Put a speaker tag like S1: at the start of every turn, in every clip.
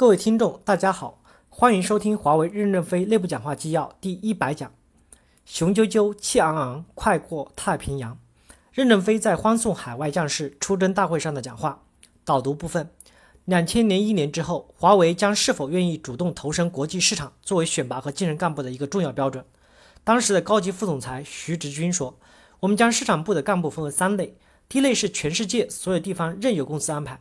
S1: 各位听众，大家好，欢迎收听华为任正非内部讲话纪要第一百讲。雄赳赳，气昂昂，快过太平洋。任正非在欢送海外将士出征大会上的讲话。导读部分：两千年一年之后，华为将是否愿意主动投身国际市场，作为选拔和晋升干部的一个重要标准。当时的高级副总裁徐直军说：“我们将市场部的干部分为三类，第一类是全世界所有地方任由公司安排。”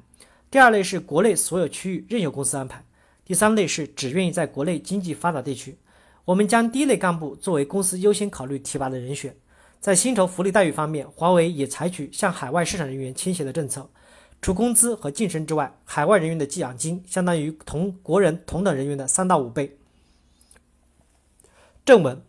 S1: 第二类是国内所有区域任由公司安排，第三类是只愿意在国内经济发达地区。我们将第一类干部作为公司优先考虑提拔的人选。在薪酬福利待遇方面，华为也采取向海外市场人员倾斜的政策。除工资和晋升之外，海外人员的寄养金相当于同国人同等人员的三到五倍。正文：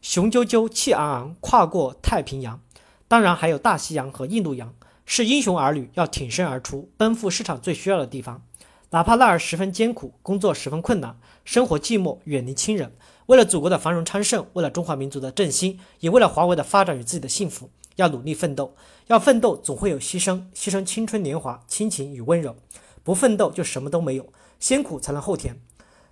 S1: 雄赳赳，气昂昂，跨过太平洋。当然还有大西洋和印度洋。是英雄儿女要挺身而出，奔赴市场最需要的地方，哪怕那儿十分艰苦，工作十分困难，生活寂寞，远离亲人，为了祖国的繁荣昌盛，为了中华民族的振兴，也为了华为的发展与自己的幸福，要努力奋斗。要奋斗，总会有牺牲，牺牲青春年华、亲情与温柔。不奋斗，就什么都没有。先苦才能后甜。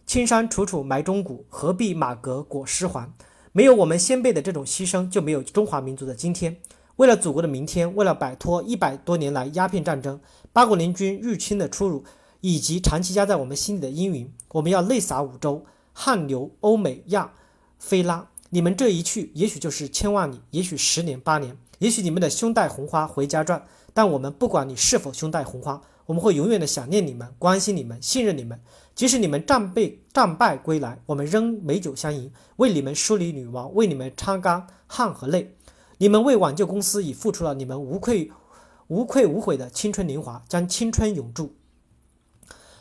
S1: 青山楚楚埋忠骨，何必马革裹尸还？没有我们先辈的这种牺牲，就没有中华民族的今天。为了祖国的明天，为了摆脱一百多年来鸦片战争、八国联军入侵的出辱，以及长期压在我们心里的阴云，我们要泪洒五洲，汗流欧美亚非拉。你们这一去，也许就是千万里，也许十年八年，也许你们的胸带红花回家转。但我们不管你是否胸带红花，我们会永远的想念你们，关心你们，信任你们。即使你们战败战败归来，我们仍美酒相迎，为你们梳理女王，为你们擦干汗和泪。你们为挽救公司已付出了你们无愧、无愧无悔的青春年华，将青春永驻。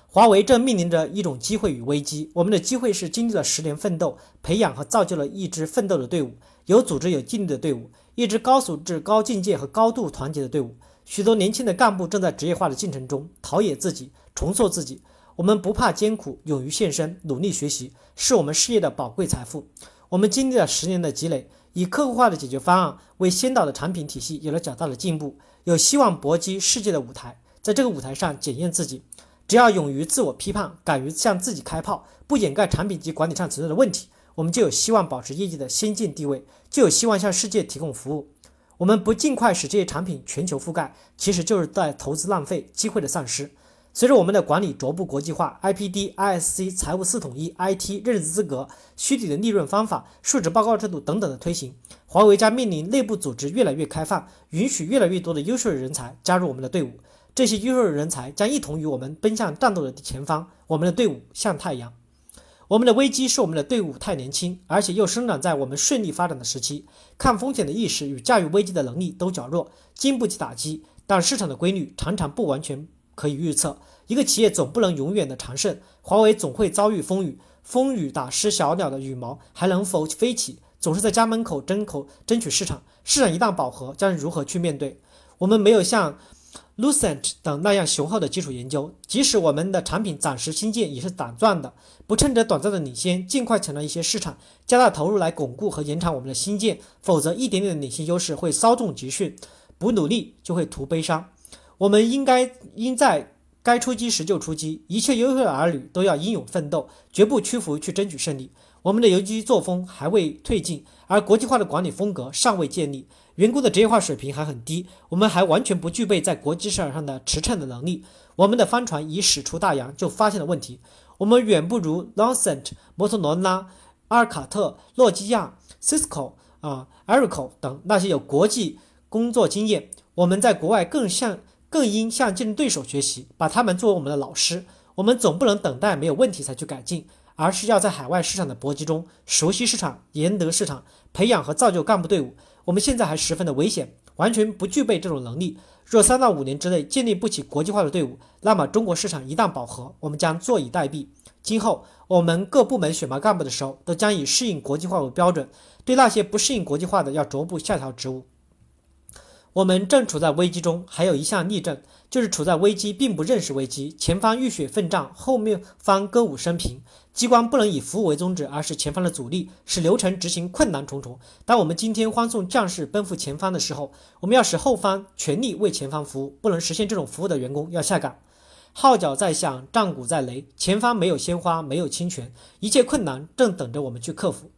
S1: 华为正面临着一种机会与危机。我们的机会是经历了十年奋斗，培养和造就了一支奋斗的队伍，有组织、有纪律的队伍，一支高素质、高境界和高度团结的队伍。许多年轻的干部正在职业化的进程中陶冶自己、重塑自己。我们不怕艰苦，勇于献身，努力学习，是我们事业的宝贵财富。我们经历了十年的积累。以客户化的解决方案为先导的产品体系有了较大的进步，有希望搏击世界的舞台，在这个舞台上检验自己。只要勇于自我批判，敢于向自己开炮，不掩盖产品及管理上存在的问题，我们就有希望保持业绩的先进地位，就有希望向世界提供服务。我们不尽快使这些产品全球覆盖，其实就是在投资浪费，机会的丧失。随着我们的管理逐步国际化，IPD、ISC、财务四统一、IT 认知资格、虚拟的利润方法、数值报告制度等等的推行，华为将面临内部组织越来越开放，允许越来越多的优秀人才加入我们的队伍。这些优秀人才将一同与我们奔向战斗的前方。我们的队伍像太阳。我们的危机是我们的队伍太年轻，而且又生长在我们顺利发展的时期，抗风险的意识与驾驭危机的能力都较弱，经不起打击。但市场的规律常常不完全。可以预测，一个企业总不能永远的长盛，华为总会遭遇风雨，风雨打湿小鸟的羽毛，还能否飞起？总是在家门口争口争取市场，市场一旦饱和，将如何去面对？我们没有像 Lucent 等那样雄厚的基础研究，即使我们的产品暂时新建，也是短暂的，不趁着短暂的领先，尽快抢到一些市场，加大投入来巩固和延长我们的新建，否则一点点的领先优势会稍纵即逝，不努力就会徒悲伤。我们应该应在该出击时就出击，一切优秀的儿女都要英勇奋斗，绝不屈服去争取胜利。我们的游击作风还未退进，而国际化的管理风格尚未建立，员工的职业化水平还很低，我们还完全不具备在国际市场上的驰骋的能力。我们的帆船已驶出大洋就发现了问题，我们远不如 l a n c e n t 摩托罗拉、阿尔卡特、诺基亚、Cisco 啊、Erico 等那些有国际工作经验。我们在国外更像。更应向竞争对手学习，把他们作为我们的老师。我们总不能等待没有问题才去改进，而是要在海外市场的搏击中熟悉市场、赢得市场，培养和造就干部队伍。我们现在还十分的危险，完全不具备这种能力。若三到五年之内建立不起国际化的队伍，那么中国市场一旦饱和，我们将坐以待毙。今后我们各部门选拔干部的时候，都将以适应国际化为标准，对那些不适应国际化的，要逐步下调职务。我们正处在危机中，还有一项例证，就是处在危机并不认识危机，前方浴血奋战，后面方歌舞升平。机关不能以服务为宗旨，而是前方的阻力，使流程执行困难重重。当我们今天欢送将士奔赴前方的时候，我们要使后方全力为前方服务，不能实现这种服务的员工要下岗。号角在响，战鼓在擂，前方没有鲜花，没有清泉，一切困难正等着我们去克服。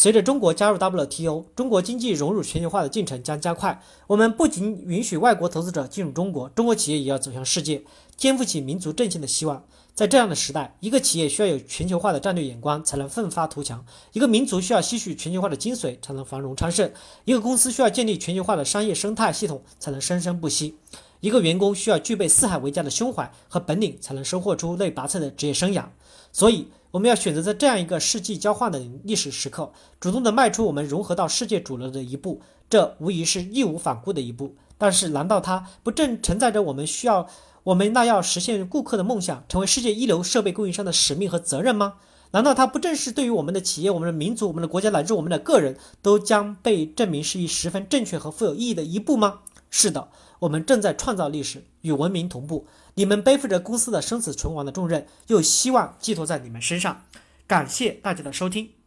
S1: 随着中国加入 WTO，中国经济融入全球化的进程将加快。我们不仅允许外国投资者进入中国，中国企业也要走向世界，肩负起民族振兴的希望。在这样的时代，一个企业需要有全球化的战略眼光，才能奋发图强；一个民族需要吸取全球化的精髓，才能繁荣昌盛；一个公司需要建立全球化的商业生态系统，才能生生不息；一个员工需要具备四海为家的胸怀和本领，才能收获出类拔萃的职业生涯。所以，我们要选择在这样一个世纪交换的历史时刻，主动的迈出我们融合到世界主流的一步。这无疑是义无反顾的一步。但是，难道它不正承载着我们需要？我们那要实现顾客的梦想，成为世界一流设备供应商的使命和责任吗？难道它不正是对于我们的企业、我们的民族、我们的国家乃至我们的个人，都将被证明是一十分正确和富有意义的一步吗？是的，我们正在创造历史，与文明同步。你们背负着公司的生死存亡的重任，又希望寄托在你们身上。感谢大家的收听。